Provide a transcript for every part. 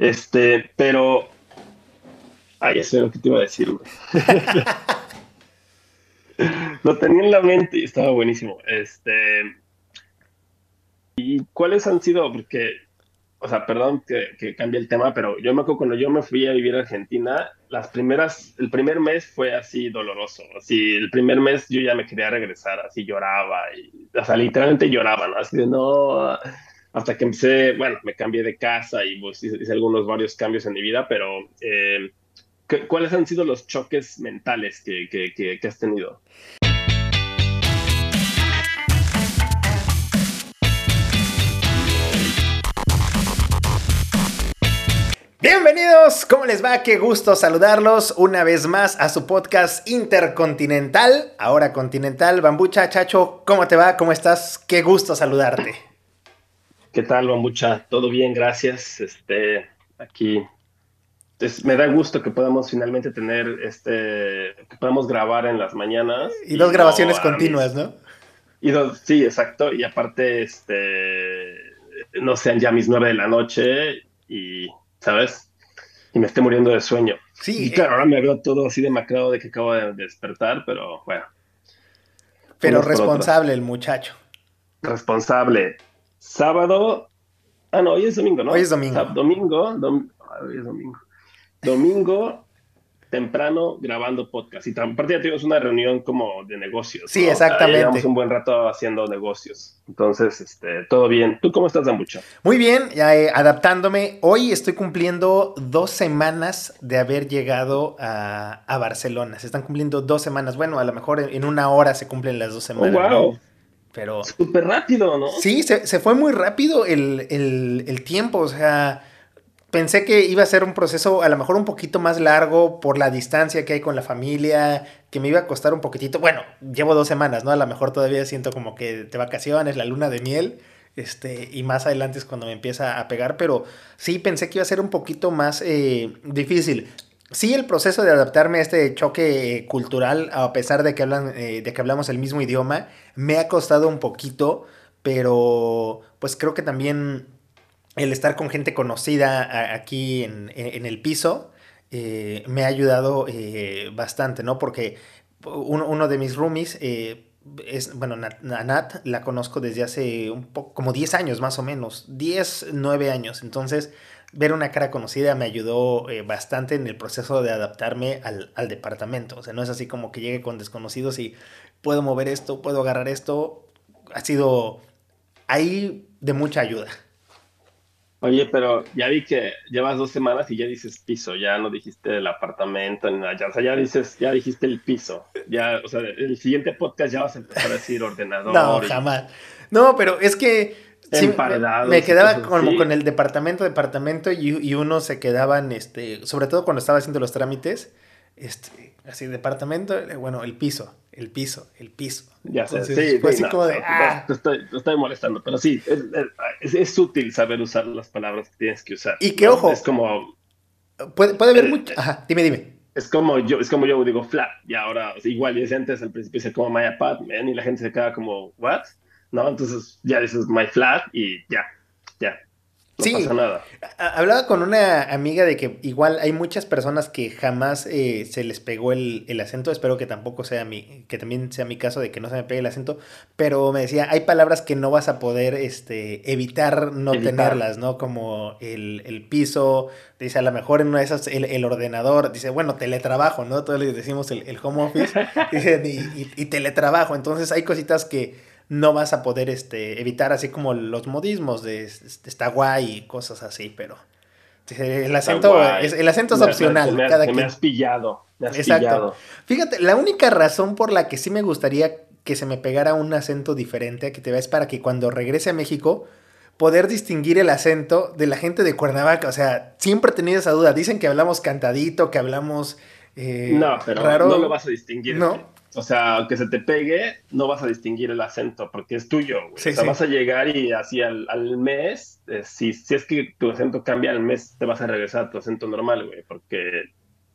Este, pero. Ay, eso es lo que te iba a decir, güey. lo tenía en la mente y estaba buenísimo. Este. ¿Y cuáles han sido? Porque o sea, perdón que, que, cambie el tema, pero yo me acuerdo cuando yo me fui a vivir a Argentina, las primeras, el primer mes fue así doloroso, así, el primer mes yo ya me quería regresar, así lloraba, y, o sea, literalmente lloraba, ¿no? Así de no, hasta que empecé, bueno, me cambié de casa y pues, hice, algunos varios cambios en mi vida, pero eh, ¿cuáles han sido los choques mentales que, que, que has tenido? Bienvenidos, ¿cómo les va? Qué gusto saludarlos una vez más a su podcast intercontinental, ahora continental. Bambucha, Chacho, ¿cómo te va? ¿Cómo estás? Qué gusto saludarte. ¿Qué tal, Bambucha? Todo bien, gracias. Este, aquí me da gusto que podamos finalmente tener este, que podamos grabar en las mañanas. Y, dos grabaciones continuas, ¿no? Y dos, sí, exacto. Y aparte, este, no sean ya mis nueve de la noche y ¿sabes? Y me esté muriendo de sueño. Sí. Y claro, ahora me veo todo así demacrado de que acabo de despertar, pero bueno. Pero responsable el muchacho. Responsable. Sábado. Ah, no, hoy es domingo, ¿no? Hoy es domingo. domingo. hoy es domingo. Domingo temprano grabando podcast. Y aparte ya tuvimos una reunión como de negocios. Sí, exactamente. llevamos un buen rato haciendo negocios. Entonces, este, todo bien. ¿Tú cómo estás, Zambucha? Muy bien, ya, eh, adaptándome. Hoy estoy cumpliendo dos semanas de haber llegado a, Barcelona. Se están cumpliendo dos semanas. Bueno, a lo mejor en, una hora se cumplen las dos semanas. Oh, wow. Pero... Súper rápido, ¿no? Sí, se, se, fue muy rápido el, el, el tiempo. O sea pensé que iba a ser un proceso a lo mejor un poquito más largo por la distancia que hay con la familia, que me iba a costar un poquitito. Bueno, llevo dos semanas, ¿no? A lo mejor todavía siento como que de vacaciones, la luna de miel, este, y más adelante es cuando me empieza a pegar, pero sí pensé que iba a ser un poquito más eh, difícil. Sí, el proceso de adaptarme a este choque cultural, a pesar de que, hablan, eh, de que hablamos el mismo idioma, me ha costado un poquito, pero pues creo que también el estar con gente conocida aquí en, el piso eh, me ha ayudado eh, bastante, ¿no? Porque uno, de mis roomies eh, es, bueno, Nat, la conozco desde hace un poco, como 10 años más o menos, 10, 9 años. Entonces, ver una cara conocida me ayudó bastante en el proceso de adaptarme al, al, departamento. O sea, no es así como que llegue con desconocidos y puedo mover esto, puedo agarrar esto. Ha sido ahí de mucha ayuda. Oye, pero ya vi que llevas dos semanas y ya dices piso, ya no dijiste el apartamento ni nada, o sea, ya dices, ya dijiste el piso, ya, o sea, el siguiente podcast ya vas a empezar a decir ordenador. No, jamás. No, pero es que sí, me, quedaba como con el departamento, departamento y, y, uno se quedaban, este, sobre todo cuando estaba haciendo los trámites, este, así, departamento, eh, bueno, el piso, el piso, el piso. Ya sé, sí, fue así como de, ah". te, estoy, te, estoy, molestando, pero sí, es, es, útil saber usar las palabras que tienes que usar. Y que ojo. Es como. Puede, puede haber eh, mucho. Ajá, dime, dime. Es como yo, es como yo digo flat, y ahora, igual, y antes al principio dice como my apartment, y la gente se queda como, what? ¿No? Entonces ya dices my flat y ya, ya sí, nada. Hablaba con una amiga de que igual hay muchas personas que jamás eh, se les pegó el, acento. Espero que tampoco sea mi, que también sea mi caso de que no se me pegue el acento. Pero me decía, hay palabras que no vas a poder este, evitar no tenerlas, ¿no? Como el, piso, dice, a lo mejor en una de esas el, ordenador, dice, bueno, teletrabajo, ¿no? Todos les decimos el, home office, y teletrabajo. Entonces hay cositas que no vas a poder este, evitar así como los modismos de, está guay y cosas así, pero el acento, es, el acento es opcional. Me, cada me has pillado. Exacto. Fíjate, la única razón por la que sí me gustaría que se me pegara un acento diferente a que te veas para que cuando regrese a México poder distinguir el acento de la gente de Cuernavaca. O sea, siempre he tenido esa duda. Dicen que hablamos cantadito, que hablamos... Eh, no, pero raro. no lo vas a distinguir. No. O sea, aunque se te pegue, no vas a distinguir el acento porque es tuyo. o sea, vas a llegar y así al, mes, eh, si, si es que tu acento cambia al mes, te vas a regresar a tu acento normal, güey, porque,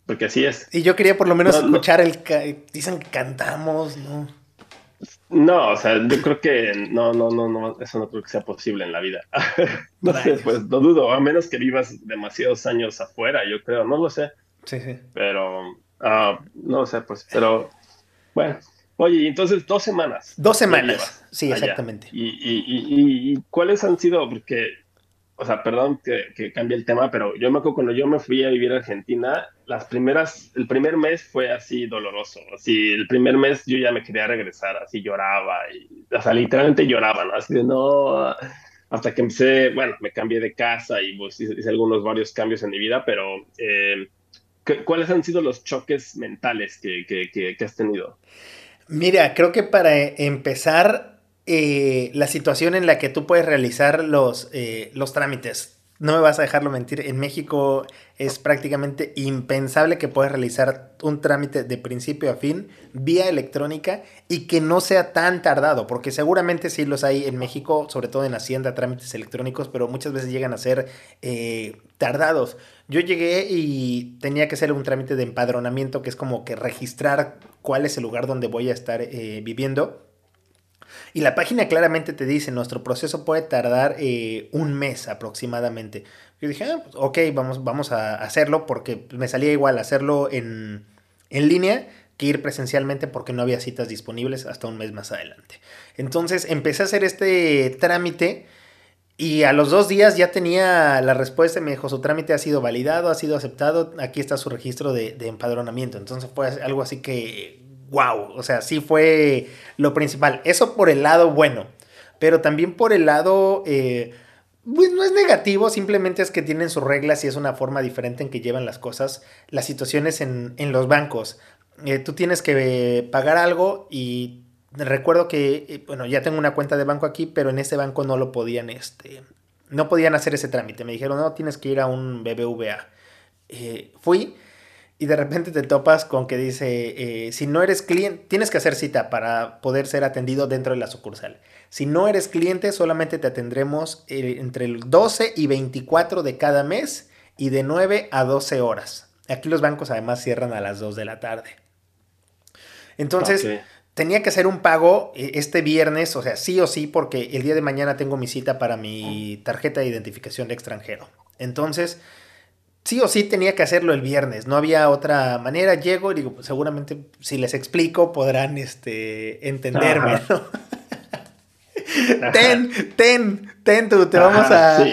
porque así es. Y yo quería por lo menos escuchar el... Dicen que cantamos, ¿no? No, o sea, yo creo que no, no, no, no, eso no creo que sea posible en la vida. no sé, pues no dudo, a menos que vivas demasiados años afuera, yo creo, no lo sé. Sí, sí. Pero, uh, no sé, pues, pero, bueno. Oye, entonces dos semanas. Dos semanas, sí, exactamente. ¿Y, y, y, y, cuáles han sido? Porque o sea, perdón que, que, cambie el tema, pero yo me acuerdo cuando yo me fui a vivir a Argentina, las primeras, el primer mes fue así doloroso, así, el primer mes yo ya me quería regresar, así lloraba, y, o sea, literalmente lloraba, ¿no? Así de no, hasta que empecé, bueno, me cambié de casa y pues, hice, algunos varios cambios en mi vida, pero eh, ¿cuáles han sido los choques mentales que, que, que has tenido? Mira, creo que para empezar, eh, la situación en la que tú puedes realizar los, eh, los trámites. No me vas a dejarlo mentir, en México es prácticamente impensable que puedas realizar un trámite de principio a fin vía electrónica y que no sea tan tardado, porque seguramente sí los hay en México, sobre todo en Hacienda, trámites electrónicos, pero muchas veces llegan a ser eh, tardados. Yo llegué y tenía que hacer un trámite de empadronamiento, que es como que registrar cuál es el lugar donde voy a estar viviendo y la página claramente te dice, nuestro proceso puede tardar eh, un mes aproximadamente. Yo dije, ah, pues, ok, vamos, vamos a hacerlo porque me salía igual hacerlo en, en línea que ir presencialmente porque no había citas disponibles hasta un mes más adelante. Entonces empecé a hacer este trámite y a los dos días ya tenía la respuesta, me dijo, su trámite ha sido validado, ha sido aceptado, aquí está su registro de, de empadronamiento. Entonces fue algo así que wow, o sea, sí fue lo principal. Eso por el lado bueno, pero también por el lado... Eh, pues no es negativo, simplemente es que tienen sus reglas y es una forma diferente en que llevan las cosas, las situaciones en, los bancos. Eh, tú tienes que pagar algo y recuerdo que, eh, bueno, ya tengo una cuenta de banco aquí, pero en ese banco no lo podían, este, no podían hacer ese trámite. Me dijeron, no, tienes que ir a un BBVA. fui y de repente te topas con que dice, eh, si no eres cliente, tienes que hacer cita para poder ser atendido dentro de la sucursal. Si no eres cliente, solamente te atendremos eh, entre el 12 y 24 de cada mes y de 9 a 12 horas. Aquí los bancos además cierran a las 2 de la tarde. Entonces, tenía que hacer un pago eh, este viernes, o sea, sí o sí, porque el día de mañana tengo mi cita para mi tarjeta de identificación de extranjero. Entonces, sí o sí tenía que hacerlo el viernes, no había otra manera. Llego y digo, pues seguramente si les explico podrán este, entenderme, ¿no? ten, ten, ten, tú, te vamos a,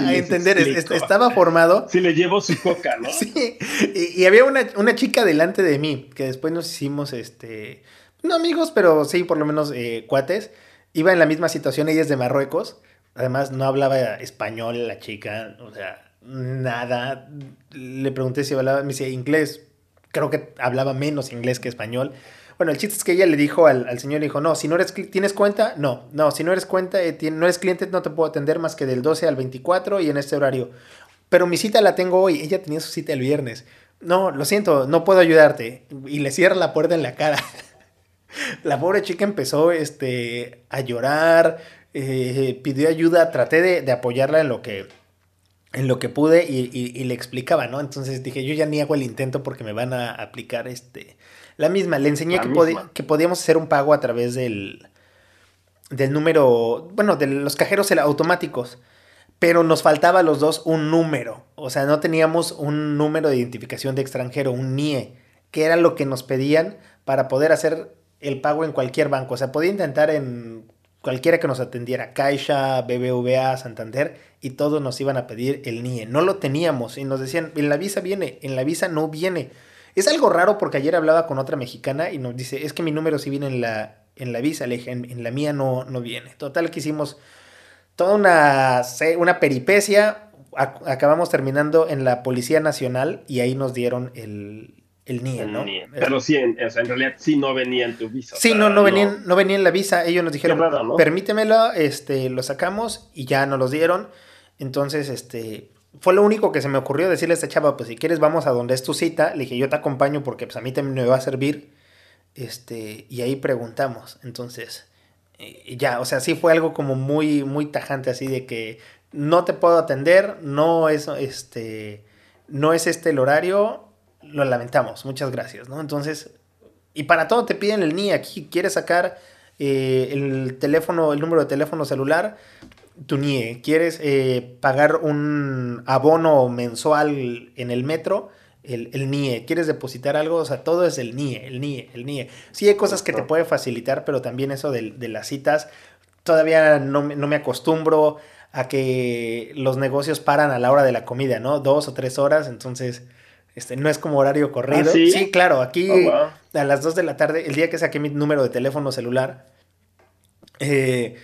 entender. estaba formado. Si le llevo su coca, ¿no? sí, y, había una, chica delante de mí, que después nos hicimos, este, no amigos, pero sí, por lo menos eh, cuates. Iba en la misma situación, ella es de Marruecos. Además, no hablaba español la chica, o sea, nada. Le pregunté si hablaba, me dice inglés. Creo que hablaba menos inglés que español. Bueno, el chiste es que ella le dijo al, señor, le dijo, no, si no eres, ¿tienes cuenta? No, no, si no eres cuenta, eh, no eres cliente, no te puedo atender más que del 12 al 24 y en este horario. Pero mi cita la tengo hoy, ella tenía su cita el viernes. No, lo siento, no puedo ayudarte. Y le cierra la puerta en la cara. la pobre chica empezó este, a llorar, eh, pidió ayuda, traté de, de apoyarla en lo que en lo que pude y, le explicaba, ¿no? Entonces dije, yo ya ni hago el intento porque me van a aplicar este la misma. Le enseñé que, que, podíamos hacer un pago a través del, del número, bueno, de los cajeros automáticos, pero nos faltaba a los dos un número. O sea, no teníamos un número de identificación de extranjero, un NIE, que era lo que nos pedían para poder hacer el pago en cualquier banco. O sea, podía intentar en cualquiera que nos atendiera, Caixa, BBVA, Santander, y todos nos iban a pedir el NIE. No lo teníamos y nos decían, en la visa viene, en la visa no viene. Es algo raro porque ayer hablaba con otra mexicana y nos dice, es que mi número sí viene en la, en la visa, le dije, en, la mía no, no viene. Total que hicimos toda una, una peripecia, acabamos terminando en la Policía Nacional y ahí nos dieron el, el NIE, ¿no? Pero sí, en, o sea, en, realidad sí no venía en tu visa. Sí, no, no, venía, no... venía en la visa. Ellos nos dijeron, permítemelo, este, lo sacamos y ya nos los dieron. Entonces, este, fue lo único que se me ocurrió decirle a esta chava, pues si quieres vamos a donde es tu cita. Le dije, yo te acompaño porque pues a mí también me va a servir. Este, y ahí preguntamos. Entonces, eh, ya, o sea, sí fue algo como muy, muy tajante así de que no te puedo atender, no es, este, no es este el horario, lo lamentamos, muchas gracias, ¿no? Entonces, Y para todo te piden el NIE. Aquí quieres sacar eh, el teléfono, el número de teléfono celular, tu NIE. Quieres eh, pagar un abono mensual en el metro, el, el, NIE. ¿Quieres depositar algo? O sea, todo es el NIE, el NIE, el NIE. Sí hay cosas que te puede facilitar, pero también eso de, de las citas, todavía no, no, me acostumbro a que los negocios paran a la hora de la comida, ¿no? Dos o tres horas, entonces... Este, no es como horario corrido. ¿Ah, sí? sí? claro, aquí oh, wow. a las 2 de la tarde, el día que saqué mi número de teléfono celular, eh,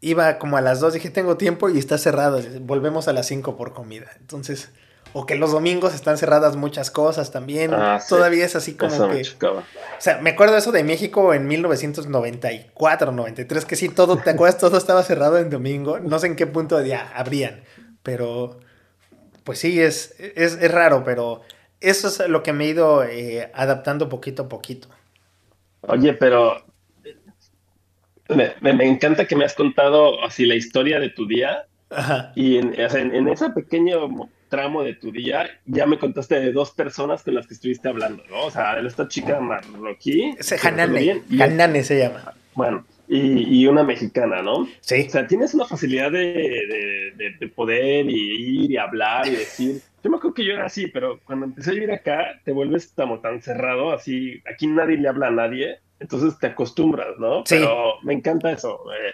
iba como a las 2, dije, tengo tiempo y está cerrado, volvemos a las 5 por comida. Entonces, o que los domingos están cerradas muchas cosas también. Ah, sí. Todavía es así como eso que. O sea, me acuerdo eso de México en 1994, 93, que sí, todo, ¿te acuerdas? Todo estaba cerrado en domingo. No sé en qué punto ya abrían. Pero, pues sí, es, es, es raro, pero eso es lo que me he ido eh, adaptando poquito a poquito. Oye, pero me, me, me, encanta que me has contado así la historia de tu día. Ajá. Y en, en, en, ese pequeño tramo de tu día ya me contaste de dos personas con las que estuviste hablando, ¿no? O sea, esta chica marroquí. Ese Hanane. Hanane se llama. Bueno, y, y, una mexicana, ¿no? Sí. O sea, tienes una facilidad de, de, de, de poder y ir y hablar y decir. Yo me acuerdo que yo era así, pero cuando empecé a vivir acá, te vuelves como tan cerrado, así, aquí nadie le habla a nadie, entonces te acostumbras, ¿no? Sí. Pero me encanta eso. Eh,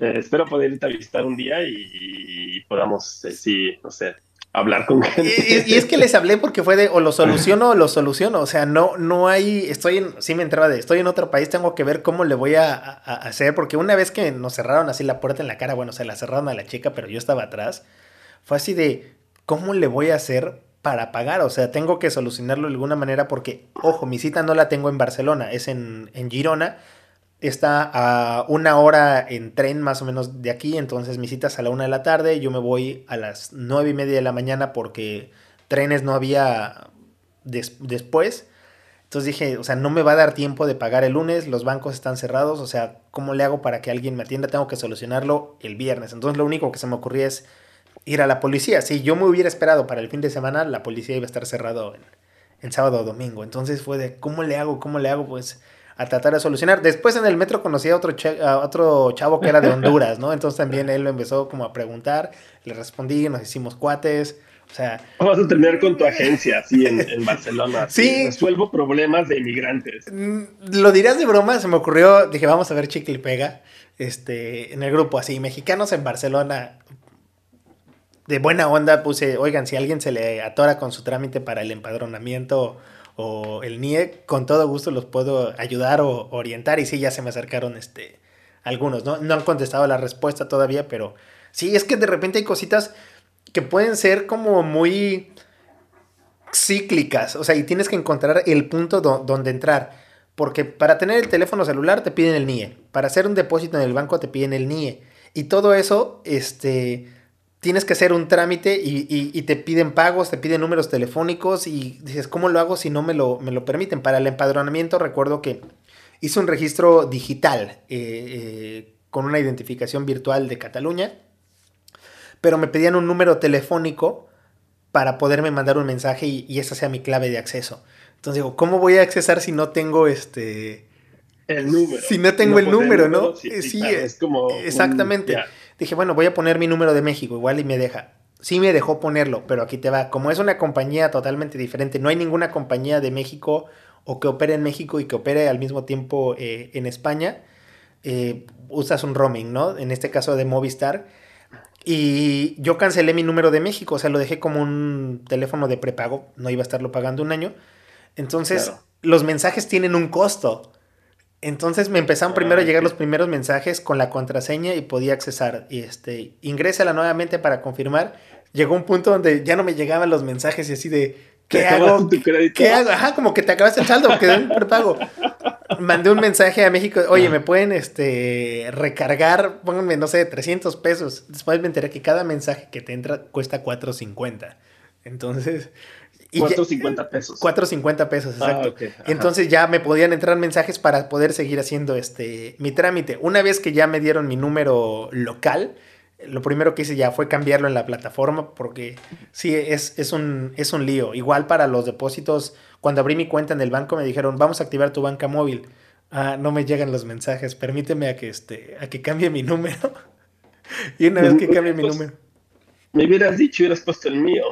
eh, espero poder irte a visitar un día y, y podamos, eh, sí, no sé, hablar con gente. Y, y, es que les hablé porque fue de o lo soluciono o lo soluciono. O sea, no, no hay. Estoy en. Sí me entraba de. Estoy en otro país, tengo que ver cómo le voy a, a, a, hacer. Porque una vez que nos cerraron así la puerta en la cara, bueno, se la cerraron a la chica, pero yo estaba atrás. Fue así de. ¿Cómo le voy a hacer para pagar? O sea, tengo que solucionarlo de alguna manera porque, ojo, mi cita no la tengo en Barcelona, es en, en Girona. Está a una hora en tren más o menos de aquí, entonces mi cita es a la una de la tarde, yo me voy a las nueve y media de la mañana porque trenes no había des después. Entonces dije, o sea, no me va a dar tiempo de pagar el lunes, los bancos están cerrados, o sea, ¿cómo le hago para que alguien me atienda? Tengo que solucionarlo el viernes. Entonces lo único que se me ocurría es ir a la policía. Si yo me hubiera esperado para el fin de semana, la policía iba a estar cerrado en, en sábado o domingo. Entonces fue de, ¿cómo le hago? ¿Cómo le hago? Pues a tratar de solucionar. Después en el metro conocí a otro, a otro chavo que era de Honduras, ¿no? Entonces también él lo empezó como a preguntar, le respondí, nos hicimos cuates. O sea, vas a terminar con tu agencia así en, en Barcelona. Sí. Resuelvo problemas de inmigrantes. Lo dirás de broma, se me ocurrió, dije, vamos a ver chicle y pega. Este, en el grupo así, mexicanos en Barcelona, de buena onda puse, oigan, si alguien se le atora con su trámite para el empadronamiento o el NIE, con todo gusto los puedo ayudar o orientar. Y sí, ya se me acercaron este, algunos, ¿no? No han contestado la respuesta todavía, pero sí, es que de repente hay cositas que pueden ser como muy cíclicas, o sea, y tienes que encontrar el punto do donde entrar. Porque para tener el teléfono celular te piden el NIE, para hacer un depósito en el banco te piden el NIE. Y todo eso, este, tienes que hacer un trámite y, y, y, te piden pagos, te piden números telefónicos y dices, ¿cómo lo hago si no me lo, me lo permiten? Para el empadronamiento recuerdo que hice un registro digital eh, eh, con una identificación virtual de Cataluña, pero me pedían un número telefónico para poderme mandar un mensaje y, y esa sea mi clave de acceso. Entonces digo, ¿cómo voy a accesar si no tengo este... El número. Si no tengo no el, número, el, número, ¿no? Sí, sí, claro, es como... Exactamente. Un. Dije, bueno, voy a poner mi número de México, igual y me deja. Sí me dejó ponerlo, pero aquí te va. Como es una compañía totalmente diferente, no hay ninguna compañía de México o que opere en México y que opere al mismo tiempo eh, en España, eh, usas un roaming, ¿no? En este caso de Movistar. Y yo cancelé mi número de México, o sea, lo dejé como un teléfono de prepago, no iba a estarlo pagando un año. Entonces, claro. los mensajes tienen un costo. Entonces me empezaron ah, primero a llegar los primeros mensajes con la contraseña y podía accesar. Y este, ingrésala nuevamente para confirmar. Llegó un punto donde ya no me llegaban los mensajes y así de, ¿qué hago? ¿Qué hago? Ajá, como que te acabaste el saldo, quedó un prepago. Mandé un mensaje a México, oye, ¿me pueden este, recargar? Pónganme, no sé, 300 pesos. Después me enteré que cada mensaje que te entra cuesta 4.50. Entonces, 4.50 pesos. 4.50 pesos, exacto. Ah, okay. Entonces ya me podían entrar mensajes para poder seguir haciendo este mi trámite. Una vez que ya me dieron mi número local, lo primero que hice ya fue cambiarlo en la plataforma porque sí, es, es, un, es un lío. Igual para los depósitos, cuando abrí mi cuenta en el banco me dijeron, vamos a activar tu banca móvil. Ah, no me llegan los mensajes, permíteme a que, este, a que cambie mi número. y una vez que cambie mi pues, número. Me hubieras dicho, hubieras puesto el mío.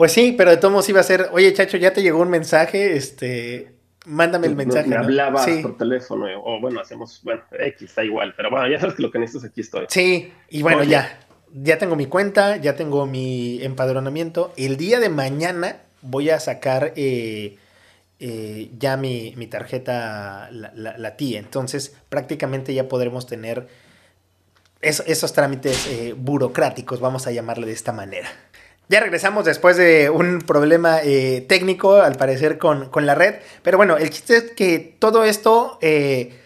Pues sí, pero de todos modos iba a ser, oye, chacho, ya te llegó un mensaje, este, mándame el mensaje. Me hablabas por teléfono, o bueno, hacemos, bueno, X, está igual, pero bueno, ya sabes que lo que necesitas aquí estoy. Sí, y bueno, ya, ya tengo mi cuenta, ya tengo mi empadronamiento. El día de mañana voy a sacar eh, eh, ya mi, tarjeta, la, la, TI, entonces prácticamente ya podremos tener esos trámites eh, burocráticos, vamos a llamarle de esta manera. Ya regresamos después de un problema eh, técnico, al parecer, con, la red. Pero bueno, el chiste es que todo esto eh,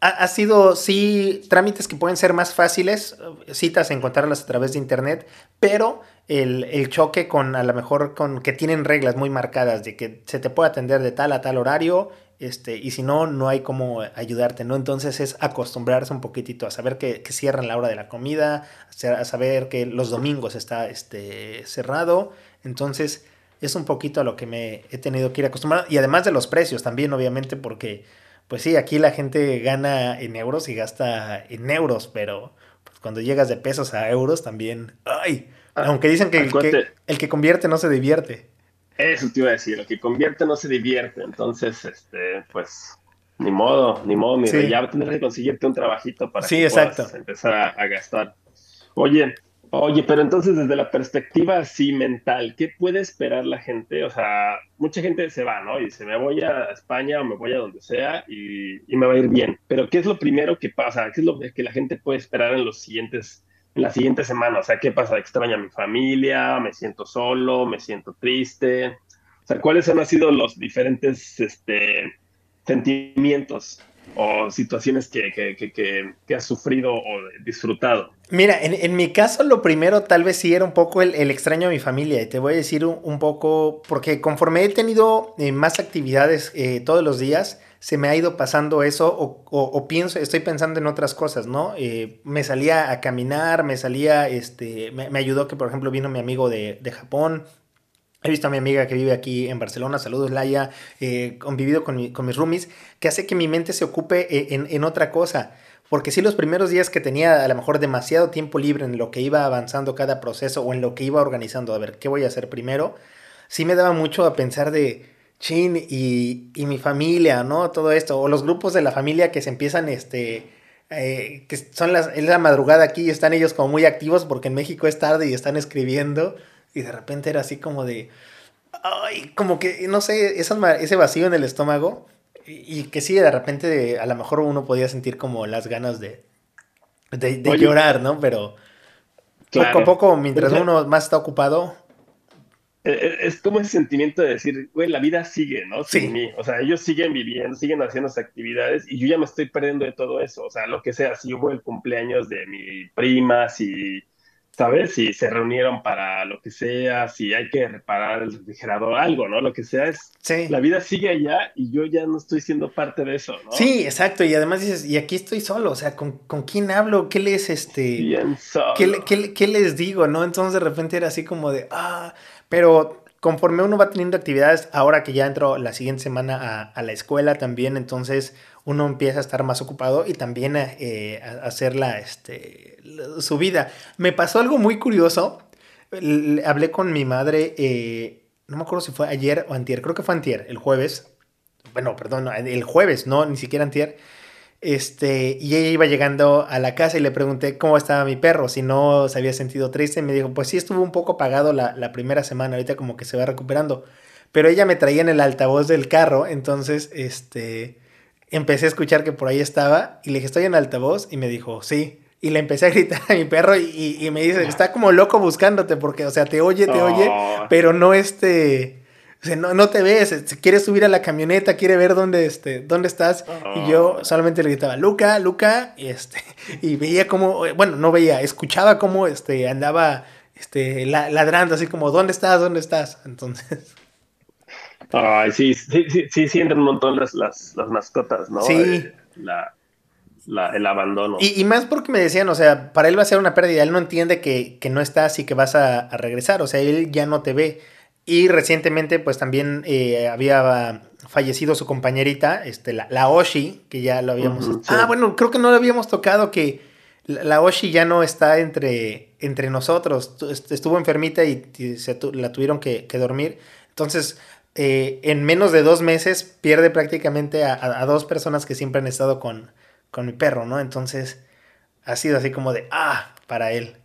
ha, sido, sí, trámites que pueden ser más fáciles, citas, encontrarlas a través de internet, pero el, el, choque con, a lo mejor, con que tienen reglas muy marcadas de que se te puede atender de tal a tal horario este, y si no, no hay cómo ayudarte, ¿no? Entonces es acostumbrarse un poquitito a saber que, cierran la hora de la comida, a saber que los domingos está este, cerrado. Entonces es un poquito a lo que me he tenido que ir acostumbrando. Y además de los precios también, obviamente, porque, pues sí, aquí la gente gana en euros y gasta en euros, pero pues, cuando llegas de pesos a euros también, ¡ay! Ah, Aunque dicen que el que convierte no se divierte. Eso te iba a decir, lo que convierte no se divierte, entonces, este, pues, ni modo, ni modo, mi sí. ya tendrás que conseguirte un trabajito para sí, exacto. empezar a, gastar. Oye, oye, pero entonces desde la perspectiva así mental, ¿qué puede esperar la gente? O sea, mucha gente se va, ¿no? Y dice, me voy a España o me voy a donde sea y, y me va a ir bien. Pero ¿qué es lo primero que pasa? ¿Qué es lo que la gente puede esperar en los siguientes en la siguiente semana. O sea, ¿qué pasa? ¿Extraña a mi familia? ¿Me siento solo? ¿Me siento triste? O sea, ¿cuáles han sido los diferentes este, sentimientos o situaciones que, que, has sufrido o disfrutado? Mira, en, mi caso lo primero tal vez sí era un poco el, extraño a mi familia y te voy a decir un, poco, porque conforme he tenido eh, más actividades eh, todos los días, se me ha ido pasando eso o, pienso, estoy pensando en otras cosas, ¿no? Eh, me salía a caminar, me salía, este, me, ayudó que por ejemplo vino mi amigo de, Japón, He visto a mi amiga que vive aquí en Barcelona, saludos Laia, eh, convivido con, mis roomies, que hace que mi mente se ocupe eh, en, en, otra cosa. Porque si los primeros días que tenía a lo mejor demasiado tiempo libre en lo que iba avanzando cada proceso o en lo que iba organizando, a ver, ¿qué voy a hacer primero? Sí me daba mucho a pensar de, chin, y, y, mi familia, ¿no? Todo esto, o los grupos de la familia que se empiezan, este, eh, que son las, es la madrugada aquí y están ellos como muy activos porque en México es tarde y están escribiendo, y de repente era así como de, ay, como que, no sé, ese vacío en el estómago, y, que sí, de repente a lo mejor uno podía sentir como las ganas de, de, llorar, ¿no? Pero poco a poco, mientras uno más está ocupado, es como ese sentimiento de decir, güey, la vida sigue, ¿no? Sin mí. O sea, ellos siguen viviendo, siguen haciendo sus actividades y yo ya me estoy perdiendo de todo eso. O sea, lo que sea, si hubo el cumpleaños de mi prima, si, ¿sabes? Si se reunieron para lo que sea, si hay que reparar el refrigerador, algo, ¿no? Lo que sea es, sí. la vida sigue allá y yo ya no estoy siendo parte de eso, ¿no? Sí, exacto. Y además dices, y aquí estoy solo, o sea, ¿con, con quién hablo? ¿Qué les, este... Bien solo. ¿qué, qué, qué les digo, no? Entonces de repente era así como de, ah pero conforme uno va teniendo actividades, ahora que ya entro la siguiente semana a, la escuela también, entonces uno empieza a estar más ocupado y también eh, a, hacer la, este, su vida. Me pasó algo muy curioso. hablé con mi madre, eh, no me acuerdo si fue ayer o antier, creo que fue antier, el jueves. Bueno, perdón, el jueves, no, ni siquiera antier. Este, y ella iba llegando a la casa y le pregunté cómo estaba mi perro, si no se había sentido triste. Y me dijo, pues sí, estuvo un poco apagado la, la primera semana, ahorita como que se va recuperando. Pero ella me traía en el altavoz del carro, entonces, este, empecé a escuchar que por ahí estaba y le dije, estoy en altavoz y me dijo, sí. Y le empecé a gritar a mi perro y, y me dice, está como loco buscándote porque, o sea, te oye, te oye, pero no este no, no te ves, quiere subir a la camioneta, quiere ver dónde, este, dónde estás. Y yo ah. solamente le gritaba, Luca, Luca, y, este, y veía cómo, bueno, no veía, escuchaba cómo este, andaba este, ladrando, así como, ¿dónde estás? ¿Dónde estás? Entonces. Ay, sí, sí, sí, sí, sienten un montón las, las, las mascotas, ¿no? Sí. la, el abandono. Y, y, más porque me decían, o sea, para él va a ser una pérdida, él no entiende que, que no estás y que vas a, a, regresar, o sea, él ya no te ve. Y recientemente, pues también eh, había fallecido su compañerita, este, la, la Oshi, que ya lo habíamos... Ah, bueno, creo que no lo habíamos tocado, que la, Oshi ya no está entre, entre nosotros, estuvo enfermita y, se la tuvieron que, que dormir. Entonces, eh, en menos de dos meses pierde prácticamente a, a, dos personas que siempre han estado con, con mi perro, ¿no? Entonces, ha sido así como de, ah, para él.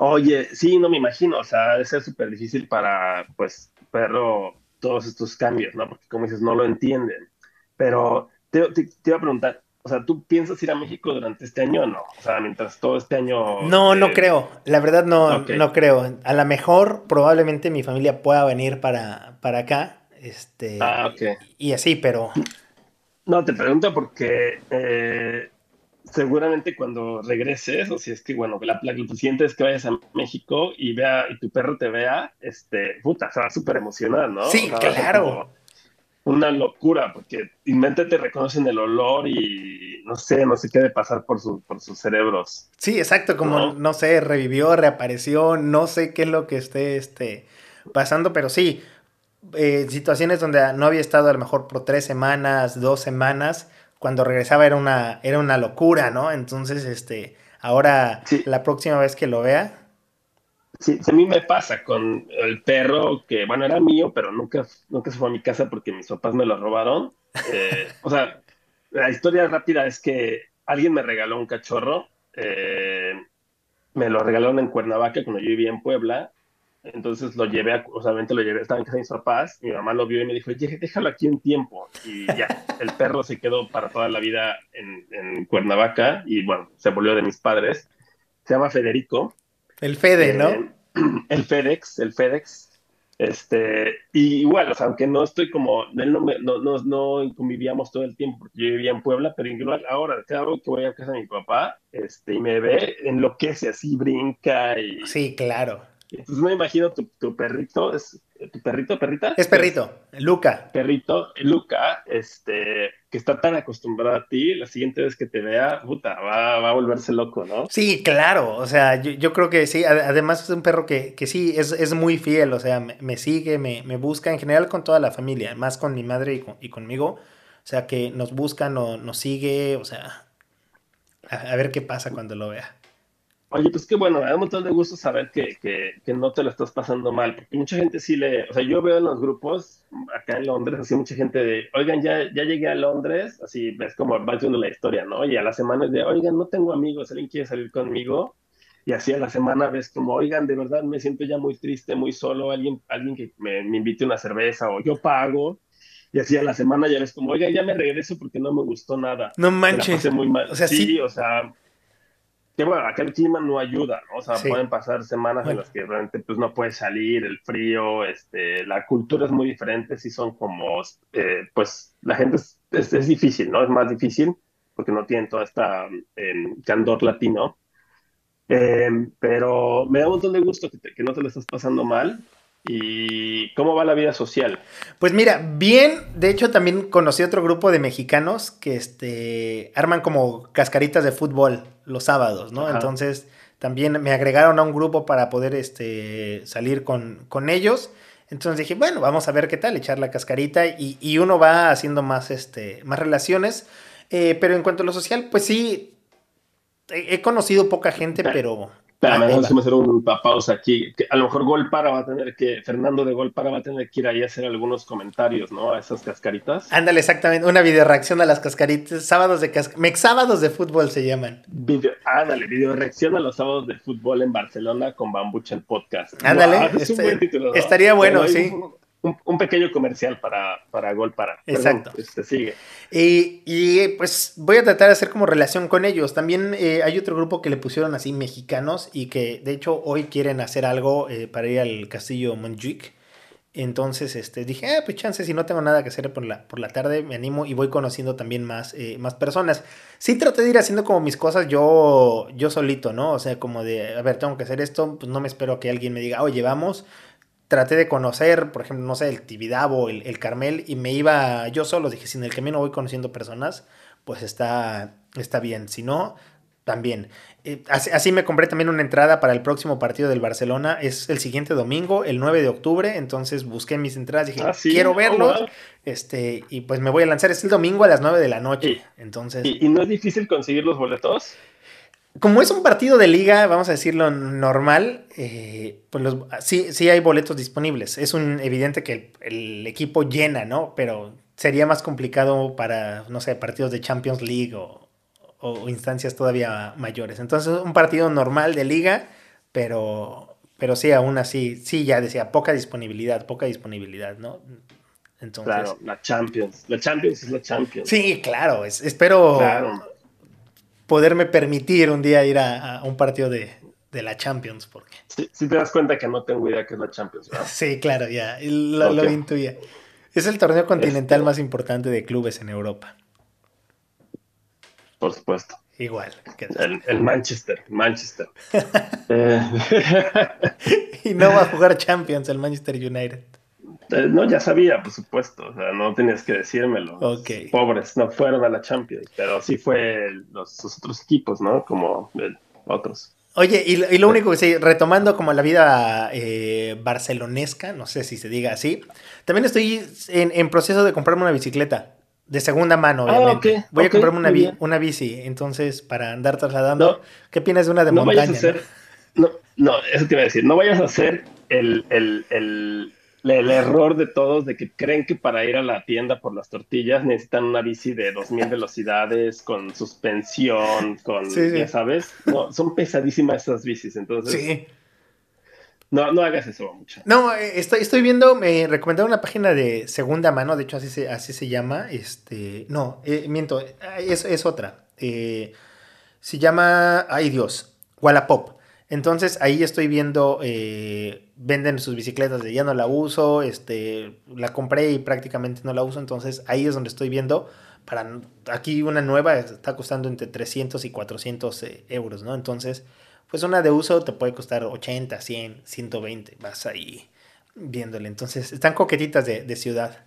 Oye, sí, no me imagino, o sea, debe ser súper difícil para, pues, perro, todos estos cambios, ¿no? Porque como dices, no lo entienden. Pero te, te, iba a preguntar, o sea, ¿tú piensas ir a México durante este año o no? O sea, mientras todo este año... No, no creo, la verdad no, no creo. A lo mejor probablemente mi familia pueda venir para, para acá, este... Ah, ok. Y así, pero... No, te pregunto porque... Eh, seguramente cuando regreses, o si es que, bueno, la, la, lo siguiente es que vayas a México y vea, y tu perro te vea, este, puta, se va súper emocionado, ¿no? Sí, o sea, claro. Una locura, porque mente te reconocen el olor y no sé, no sé qué de pasar por, su, por sus cerebros. Sí, exacto, como, ¿no? no sé, revivió, reapareció, no sé qué es lo que esté este, pasando, pero sí, eh, situaciones donde no había estado a lo mejor por tres semanas, dos semanas, cuando regresaba era una, era una locura, ¿no? Entonces, este, ahora sí. la próxima vez que lo vea. Sí, a mí me pasa con el perro que, bueno, era mío, pero nunca, nunca se fue a mi casa porque mis papás me lo robaron. Eh, o sea, la historia rápida es que alguien me regaló un cachorro, eh, me lo regalaron en Cuernavaca cuando yo vivía en Puebla, entonces lo llevé, a, o sea, lo llevé, estaba en casa de mis papás, mi mamá lo vio y me dijo, déjalo aquí un tiempo. Y ya, el perro se quedó para toda la vida en, en, Cuernavaca y bueno, se volvió de mis padres. Se llama Federico. El Fede, eh, ¿no? El FedEx, el FedEx. Este, y igual, o sea, aunque no estoy como, él no, me, no, no, no convivíamos todo el tiempo porque yo vivía en Puebla, pero igual ahora, cada vez que voy a casa de mi papá, este, y me ve, enloquece así, brinca y... Sí, claro. Entonces me imagino tu, tu perrito, es tu perrito, perrita. Es perrito, Luca. Perrito, Luca, este, que está tan acostumbrado a ti, la siguiente vez que te vea, puta, va, va a volverse loco, ¿no? Sí, claro, o sea, yo, yo creo que sí, además es un perro que, que sí, es, es, muy fiel, o sea, me, me sigue, me, me, busca en general con toda la familia, más con mi madre y, con, y conmigo, o sea, que nos busca, no, nos sigue, o sea, a, a ver qué pasa cuando lo vea. Oye, pues qué bueno, me da un montón de gusto saber que, que, que, no te lo estás pasando mal, porque mucha gente sí le, o sea, yo veo en los grupos acá en Londres, así mucha gente de, oigan, ya, ya llegué a Londres, así ves como va viendo la historia, ¿no? Y a la semana es de, oigan, no tengo amigos, ¿alguien quiere salir conmigo? Y así a la semana ves como, oigan, de verdad me siento ya muy triste, muy solo, alguien, alguien que me, me invite una cerveza o yo pago. Y así a la semana ya ves como, oigan, ya me regreso porque no me gustó nada. No manches. Muy mal. O sea, sí, sí, o sea que bueno, acá el clima no ayuda, ¿no? O sea, sí. pueden pasar semanas bueno. en las que realmente pues no puedes salir, el frío, este, la cultura es muy diferente, sí son como, eh, pues la gente es, es, es, difícil, ¿no? Es más difícil porque no tienen toda esta eh, candor latino. Eh, pero me da un montón de gusto que, te, que no te lo estás pasando mal. ¿Y cómo va la vida social? Pues mira, bien, de hecho también conocí otro grupo de mexicanos que este, arman como cascaritas de fútbol los sábados, ¿no? Ajá. Entonces también me agregaron a un grupo para poder este, salir con, con ellos. Entonces dije, bueno, vamos a ver qué tal, echar la cascarita y, y uno va haciendo más, este, más relaciones. Eh, pero en cuanto a lo social, pues sí, he, he conocido poca gente, pero Espérame, ah, vamos a hacer una pausa aquí. Que a lo mejor Golpara va a tener que, Fernando de Golpara va a tener que ir ahí a hacer algunos comentarios, ¿no? A esas cascaritas. Ándale, exactamente, una video reacción a las cascaritas, sábados de cascaritas, mexábados de fútbol se llaman. Video, ándale, video reacción a los sábados de fútbol en Barcelona con Bambucha el podcast. Ándale, wow, es este, título, ¿no? estaría bueno, sí. Un, un, un, pequeño comercial para, para Gol para. Exacto. Perdón, este, sigue. Y, y, pues voy a tratar de hacer como relación con ellos. También eh, hay otro grupo que le pusieron así mexicanos y que de hecho hoy quieren hacer algo eh, para ir al castillo Montjuic. Entonces este, dije, ah, pues chance, si no tengo nada que hacer por la, por la tarde, me animo y voy conociendo también más, eh, más personas. Sí traté de ir haciendo como mis cosas yo, yo solito, ¿no? O sea, como de, a ver, tengo que hacer esto, pues no me espero que alguien me diga, oye, vamos traté de conocer, por ejemplo, no sé, el Tibidabo, el, el Carmel, y me iba yo solo, dije, si en el camino voy conociendo personas, pues está, está bien. Si no, también. Eh, así, me compré también una entrada para el próximo partido del Barcelona. Es el siguiente domingo, el 9 de octubre. Entonces busqué mis entradas y dije, ah, quiero oh, verlo. Este, y pues me voy a lanzar. Es el domingo a las 9 de la noche. entonces. ¿y, no es difícil conseguir los boletos? Como es un partido de liga, vamos a decirlo normal, eh, pues los, sí, sí hay boletos disponibles. Es un evidente que el, el equipo llena, ¿no? Pero sería más complicado para, no sé, partidos de Champions League o, o instancias todavía mayores. Entonces, un partido normal de liga, pero, pero sí, aún así, sí, ya decía, poca disponibilidad, poca disponibilidad, ¿no? Entonces, claro, la Champions. La Champions es la Champions. Sí, claro, espero poderme permitir un día ir a, un partido de, la Champions, porque... Sí, te das cuenta que no tengo idea que es la Champions, ¿verdad? Sí, claro, ya, lo, lo intuía. Es el torneo continental este más importante de clubes en Europa por supuesto. Igual. El, Manchester, Manchester. Eh, y no va a jugar Champions el Manchester United. Eh, no, ya sabía, por supuesto. O sea, no tenías que decírmelo. Pobres, no fueron a la Champions, pero sí fue los, otros equipos, ¿no? Como otros. Oye, y, lo único que sí, retomando como la vida eh, barcelonesca, no sé si se diga así, también estoy en, en proceso de comprarme una bicicleta. De segunda mano, ah, obviamente. Voy a comprarme una, una bici, entonces, para andar trasladando. ¿Qué opinas de una de montaña? Vayas a hacer, ¿no? no, eso te iba a decir. No vayas a hacer el, el, el, el, error de todos de que creen que para ir a la tienda por las tortillas necesitan una bici de 2000 velocidades, con suspensión, con, ya sabes. No, son pesadísimas esas bicis, entonces. Sí. No, no hagas eso mucho. No, eh, estoy, estoy viendo, me recomendaron una página de segunda mano, de hecho así se, así se llama. Este, no, eh, miento, es, es otra. Eh, se llama, ay Dios, Wallapop. Entonces ahí estoy viendo, venden sus bicicletas de ya no la uso, este, la compré y prácticamente no la uso, entonces ahí es donde estoy viendo. Para aquí una nueva está costando entre 300 y 400 euros, ¿no? Entonces pues una de uso te puede costar 80, 100, 120, vas ahí viéndole. Entonces, están coquetitas de, ciudad.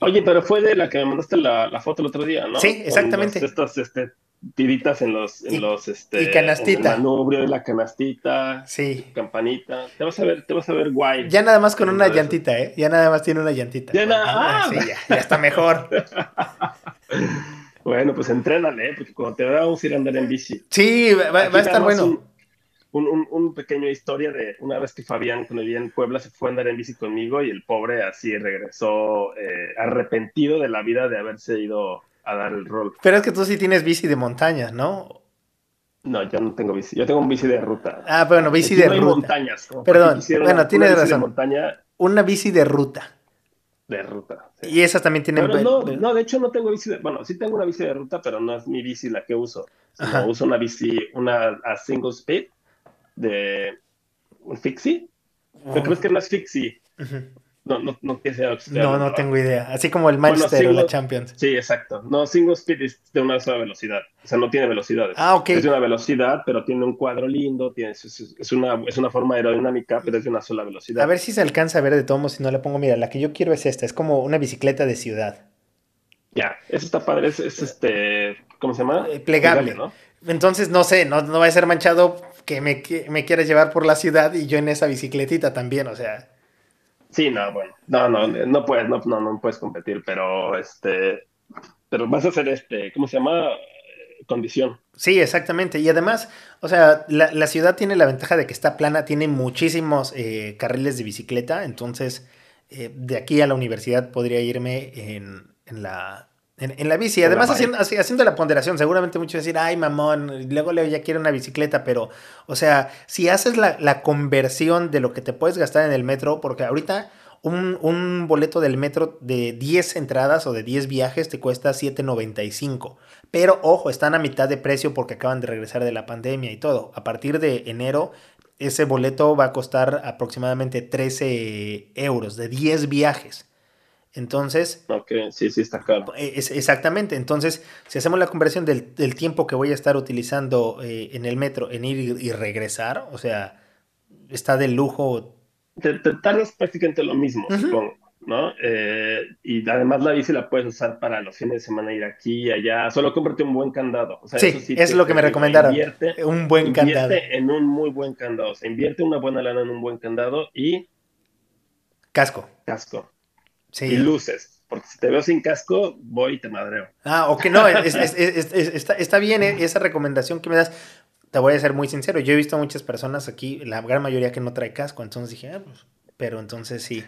Oye, pero fue de la que me mandaste la, foto el otro día, ¿no? Sí, exactamente. estas este, tiritas en los, en los, este, y canastita. En el manubrio de la canastita. Sí. Campanita. Te vas a ver, te vas a ver guay. Ya nada más con una llantita, ¿eh? Ya nada más tiene una llantita. Ya nada. Ah, sí, ya, ya está mejor. bueno, pues entrénale, ¿eh? porque cuando te vamos a ir a andar en bici. Sí, va, a estar bueno un, un, pequeño historia de una vez que Fabián, cuando vivía en Puebla, se fue a andar en bici conmigo y el pobre así regresó eh, arrepentido de la vida de haberse ido a dar el rol. Pero es que tú sí tienes bici de montaña, ¿no? No, yo no tengo bici. Yo tengo un bici de ruta. Ah, bueno, bici de ruta. montañas. Perdón, bueno, tienes razón. Una bici de ruta. De ruta. Y esas también tienen. no, no, de hecho no tengo bici. De, bueno, sí tengo una bici de ruta, pero no es mi bici la que uso. uso una bici, una a single speed de un Fixie. ¿Pero crees que no es Fixie? No, no, no que sea No, no tengo idea. Así como el Manchester o la Champions. Sí, exacto. No, single speed es de una sola velocidad. O sea, no tiene velocidades. Ah, ok. Es de una velocidad, pero tiene un cuadro lindo. Tiene, es, una, es una forma aerodinámica, pero es de una sola velocidad. A ver si se alcanza a ver de todos si no le pongo. Mira, la que yo quiero es esta. Es como una bicicleta de ciudad. Ya, eso está padre. Es, este. ¿Cómo se llama? Eh, plegable. ¿no? Entonces, no sé, no, no va a ser manchado que me, me quieras llevar por la ciudad y yo en esa bicicletita también, o sea. Sí, no, bueno, no, no, no puedes, no, no, no puedes competir, pero este, pero vas a hacer este, ¿cómo se llama? Condición. Sí, exactamente. Y además, o sea, la, ciudad tiene la ventaja de que está plana, tiene muchísimos eh, carriles de bicicleta, entonces eh, de aquí a la universidad podría irme en, en la, en, la bici, además haciendo, haciendo, la ponderación, seguramente muchos decir, ay mamón, luego Leo ya quiere una bicicleta, pero, o sea, si haces la, conversión de lo que te puedes gastar en el metro, porque ahorita un, un, boleto del metro de 10 entradas o de 10 viajes te cuesta 7.95, pero ojo, están a mitad de precio porque acaban de regresar de la pandemia y todo. A partir de enero, ese boleto va a costar aproximadamente 13 euros de 10 viajes. Entonces. Ok, sí, sí, está claro. Es, exactamente. Entonces, si hacemos la conversión del, tiempo que voy a estar utilizando eh, en el metro en ir y, regresar, o sea, está de lujo. Te, tardas prácticamente lo mismo, supongo. ¿no? Eh, y además la bici la puedes usar para los fines de semana ir aquí y allá. Solo cómprate un buen candado. O sea, sí, es lo que me recomendaron. Invierte, un buen candado. en un muy buen candado. O sea, invierte una buena lana en un buen candado y... Casco. Casco. Sí. Y luces. Porque si te veo sin casco, voy y te madreo. Ah, ok, no, está, está bien eh, esa recomendación que me das te voy a ser muy sincero, yo he visto muchas personas aquí, la gran mayoría que no trae casco, entonces dije, ah, pues, pero entonces sí.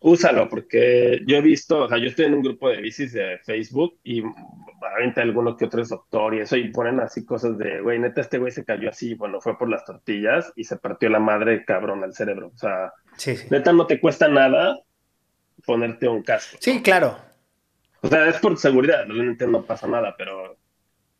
Úsalo, porque yo he visto, o sea, yo estoy en un grupo de bicis de Facebook y obviamente alguno que otro es doctor y eso, y ponen así cosas de, güey, neta, este güey se cayó así, bueno, fue por las tortillas y se partió la madre cabrón al cerebro. O sea, neta, no te cuesta nada ponerte un casco. Sí, claro. O sea, es por seguridad, realmente no pasa nada, pero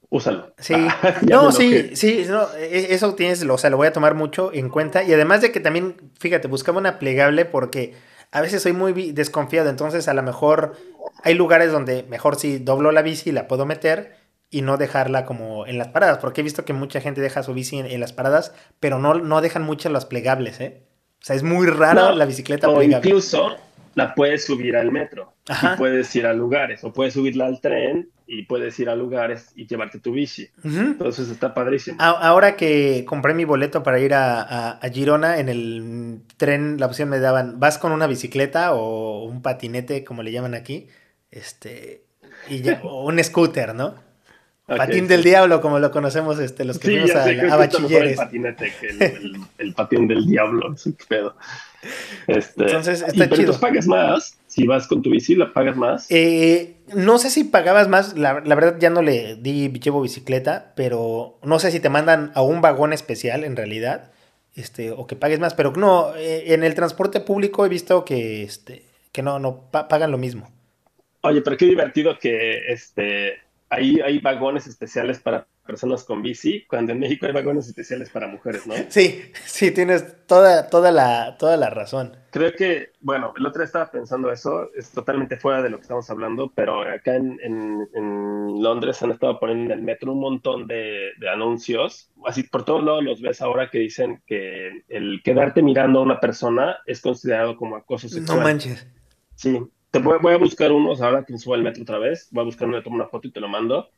úsalo. Sí, no, sí, sí, e, eso tienes, o sea, lo voy a tomar mucho en cuenta. Y además de que también, fíjate, buscaba una plegable porque a veces soy muy desconfiado, entonces a lo mejor hay lugares donde mejor si doblo la bici la puedo meter y no dejarla como en las paradas, porque he visto que mucha gente deja su bici en, las paradas, pero no, no dejan muchas las plegables, ¿eh? O sea, es muy raro la bicicleta plegable. Incluso la puedes subir al metro y puedes ir a lugares, o puedes subirla al tren y puedes ir a lugares y llevarte tu bici. Entonces está padrísimo. Ahora que compré mi boleto para ir a, Girona, en el tren la opción me daban, ¿vas con una bicicleta o un patinete, como le llaman aquí? Este, y o un scooter, ¿no? patín del diablo, como lo conocemos este, los que fuimos a, a bachilleres. El patinete, el, patín del diablo, pedo. Este, Entonces está chido. pagas más. Si vas con tu bici, ¿la pagas más? Eh, no sé si pagabas más. La, verdad ya no le di llevo bicicleta, pero no sé si te mandan a un vagón especial en realidad. Este, o que pagues más, pero no, eh, en el transporte público he visto que, este, que no, no pagan lo mismo. Oye, pero qué divertido que este, ahí hay vagones especiales para personas con bici, cuando en México hay vagones especiales para mujeres, ¿no? Sí, sí, tienes toda, toda, la, toda la razón. Creo que, bueno, el otro día estaba pensando eso, es totalmente fuera de lo que estamos hablando, pero acá en, en, Londres han estado poniendo en el metro un montón de, de, anuncios, así por todos lados los ves ahora que dicen que el quedarte mirando a una persona es considerado como acoso sexual. No manches. Sí, te voy, voy a buscar unos ahora que me suba el metro otra vez, voy a buscar uno, tomo una foto y te lo mando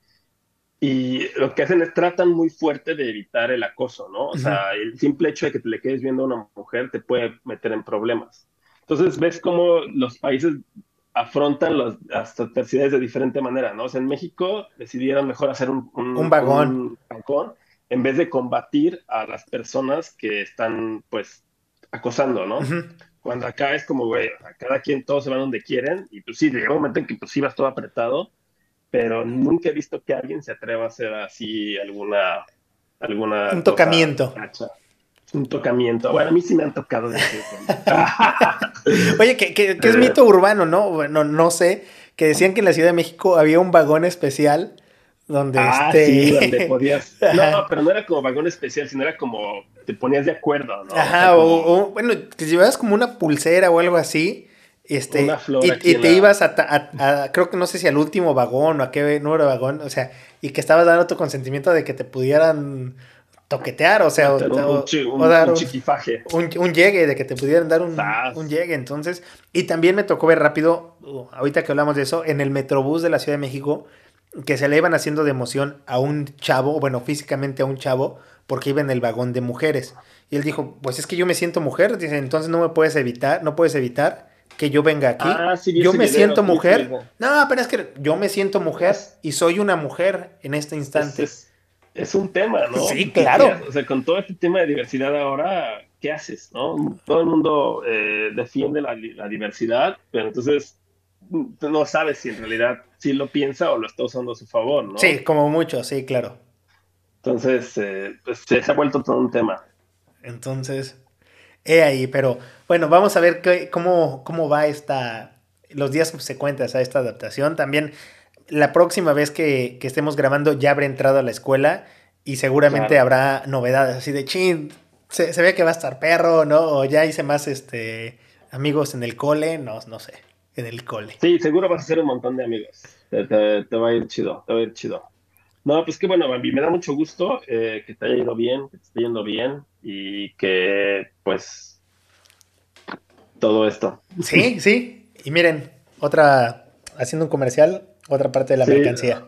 y lo que hacen es tratan muy fuerte de evitar el acoso, ¿no? O sea, el simple hecho de que te le quedes viendo a una mujer te puede meter en problemas. Entonces ves cómo los países afrontan las adversidades de diferente manera, ¿no? O sea, en México decidieron mejor hacer un, un, vagón. en vez de combatir a las personas que están, pues, acosando, ¿no? Cuando acá es como, güey, cada quien, todos se van donde quieren, y pues sí, llega un momento en que pues ibas todo apretado, pero nunca he visto que alguien se atreva a hacer así alguna... alguna un tocamiento. Un tocamiento. Bueno, a mí sí me han tocado. Oye, que, que, es mito urbano, ¿no? Bueno, no sé, que decían que en la Ciudad de México había un vagón especial donde ah, este... sí, donde podías. No, pero no era como vagón especial, sino era como te ponías de acuerdo, ¿no? Ajá, o, bueno, te llevabas como una pulsera o algo así este, y, te ibas a, creo que no sé si al último vagón o a qué número de vagón, o sea, y que estabas dando tu consentimiento de que te pudieran toquetear, o sea, o, dar un, chiquifaje. Un, llegue, de que te pudieran dar un, un, llegue. Entonces, y también me tocó ver rápido, ahorita que hablamos de eso, en el Metrobús de la Ciudad de México, que se le iban haciendo de emoción a un chavo, bueno, físicamente a un chavo, porque iba en el vagón de mujeres. Y él dijo, pues es que yo me siento mujer, dice, entonces no me puedes evitar, no puedes evitar que yo venga aquí. Ah, yo me siento mujer. No, pero es que yo me siento mujer y soy una mujer en este instante. Es, un tema, ¿no? Sí, claro. O sea, con todo este tema de diversidad ahora, ¿qué haces? ¿no? Todo el mundo eh, defiende la, diversidad, pero entonces no sabes si en realidad sí lo piensa o lo está usando a su favor, ¿no? Sí, como mucho, sí, claro. Entonces, eh, pues se ha vuelto todo un tema. Entonces, he ahí, pero bueno, vamos a ver qué, cómo, cómo va esta, los días subsecuentes a esta adaptación. También la próxima vez que, estemos grabando ya habrá entrado a la escuela y seguramente habrá novedades así de chin, se, ve que va a estar perro, ¿no? O ya hice más este amigos en el cole, no, no sé, en el cole. Sí, seguro vas a hacer un montón de amigos. Te, va a ir chido, te va a ir chido. No, pues que bueno, Bambi, me da mucho gusto eh, que te haya ido bien, que te esté yendo bien y que pues todo esto. Sí, sí. Y miren, otra, haciendo un comercial, otra parte de la Sí. mercancía.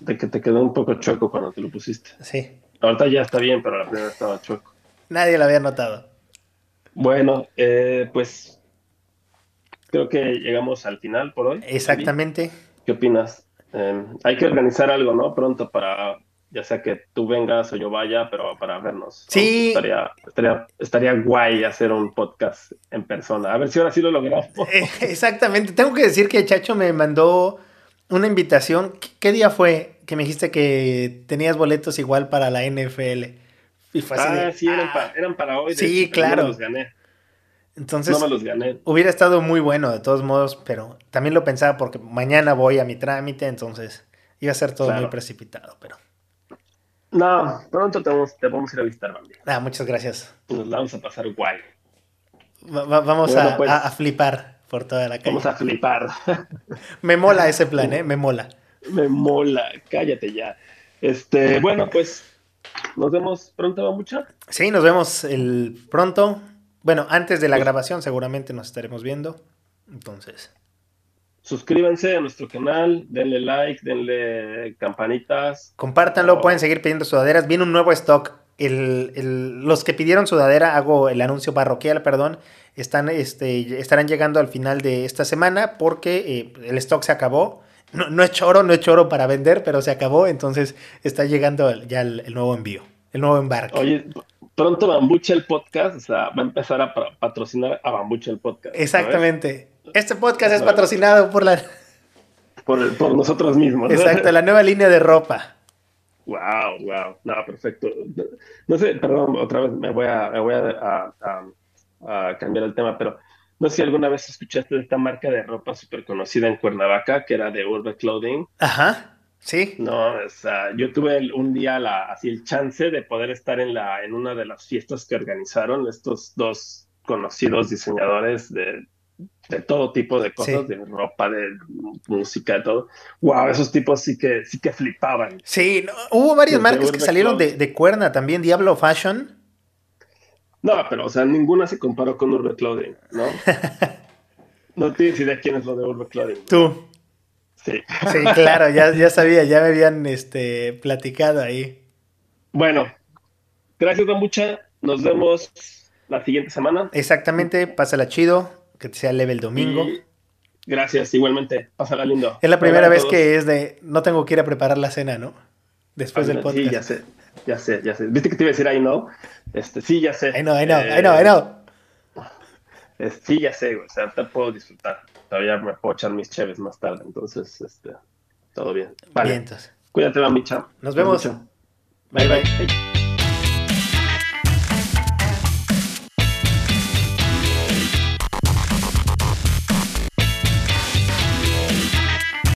De que te quedó un poco choco cuando te lo pusiste. Sí, Ahorita ya está bien, pero la primera estaba choco. nadie lo había notado. Bueno, eh, pues creo que llegamos al final por hoy. Exactamente. ¿Qué opinas? Eh, hay que organizar algo, ¿no? Pronto para, ya sea que tú vengas o yo vaya, pero para vernos. ¿no? Sí. Estaría, estaría, estaría guay hacer un podcast en persona. A ver si ahora sí lo logramos. Eh, Exactamente. Tengo que decir que Chacho me mandó una invitación. ¿Qué, qué día fue que me dijiste que tenías boletos igual para la NFL? Y fue así Ah, de, sí, eran, ah. pa- eran para hoy. de Sí, claro. Los gané. Entonces, No me los gané. hubiera estado muy bueno de todos modos, pero también lo pensaba porque mañana voy a mi trámite, entonces iba a ser todo Claro. muy precipitado, pero... No, pronto te vamos, te vamos a ir a visitar, Bambi. Ah, muchas gracias. Nos la vamos a pasar guay. Va- va- vamos Bueno, a, pues. a- a flipar por toda la calle. Vamos a flipar. Me mola ese plan, ¿eh? Me mola. Me mola, cállate ya. Este, bueno, pues nos vemos pronto, Bambucha. Sí, nos vemos el pronto. Bueno, antes de la grabación seguramente nos estaremos viendo. Entonces, Suscríbanse a nuestro canal, denle like, denle campanitas. compártanlo, Oh. pueden seguir pidiendo sudaderas. Viene un nuevo stock. El- el- los que pidieron sudadera, hago el anuncio parroquial, perdón, están, este, estarán llegando al final de esta semana porque eh, el stock se acabó. No, no es choro, no es choro para vender, pero se acabó, entonces está llegando ya el, el nuevo envío, el nuevo embarque. Oye, pronto Bambucha el podcast, o sea, va a empezar a pa- patrocinar a Bambucha el podcast. ¿sabes? Exactamente. Este podcast es patrocinado por la, Por, el- por nosotros mismos. exacto, la nueva línea de ropa. Wow, wow. No, perfecto. No sé, perdón, otra vez me voy a, me voy a, a- a- a cambiar el tema, pero no sé si alguna vez escuchaste de esta marca de ropa súper conocida en Cuernavaca, que era de Urban Clothing. Ajá, sí. No, o sea, yo tuve el- un día la, así el chance de poder estar en la, en una de las fiestas que organizaron estos dos conocidos diseñadores de, de todo tipo de cosas, Sí. de ropa, de música, de todo. Wow, esos tipos sí que, sí que flipaban. Sí, no, hubo varias marcas que salieron de, cuerna también, Diablo Fashion. No, pero, o sea, ninguna se comparó con Urban Clothing, ¿no? No tienes idea quién es lo de Urban Clothing. Tú. Sí. Sí, claro, ya, ya sabía, ya me habían este, platicado ahí. Bueno, gracias, Don. Nos vemos la siguiente semana. Exactamente, pásala chido, que te sea leve el domingo. Y gracias, igualmente. Pásala lindo. Es la primera vez que es de no tengo que ir a preparar la cena, ¿no? Después del podcast. Sí, ya sé, ya sé, ya sé. ¿Viste que te iba a decir I know? Este, sí, ya sé. I know, I know, Eh, I know, I know. sí, ya sé, güey. O sea, te puedo disfrutar. Todavía me puedo echar mis cheves más tarde, entonces, este, todo bien. Vale. Bien, entonces. Cuídate, Bambicha. Nos vemos. Bye. Bye.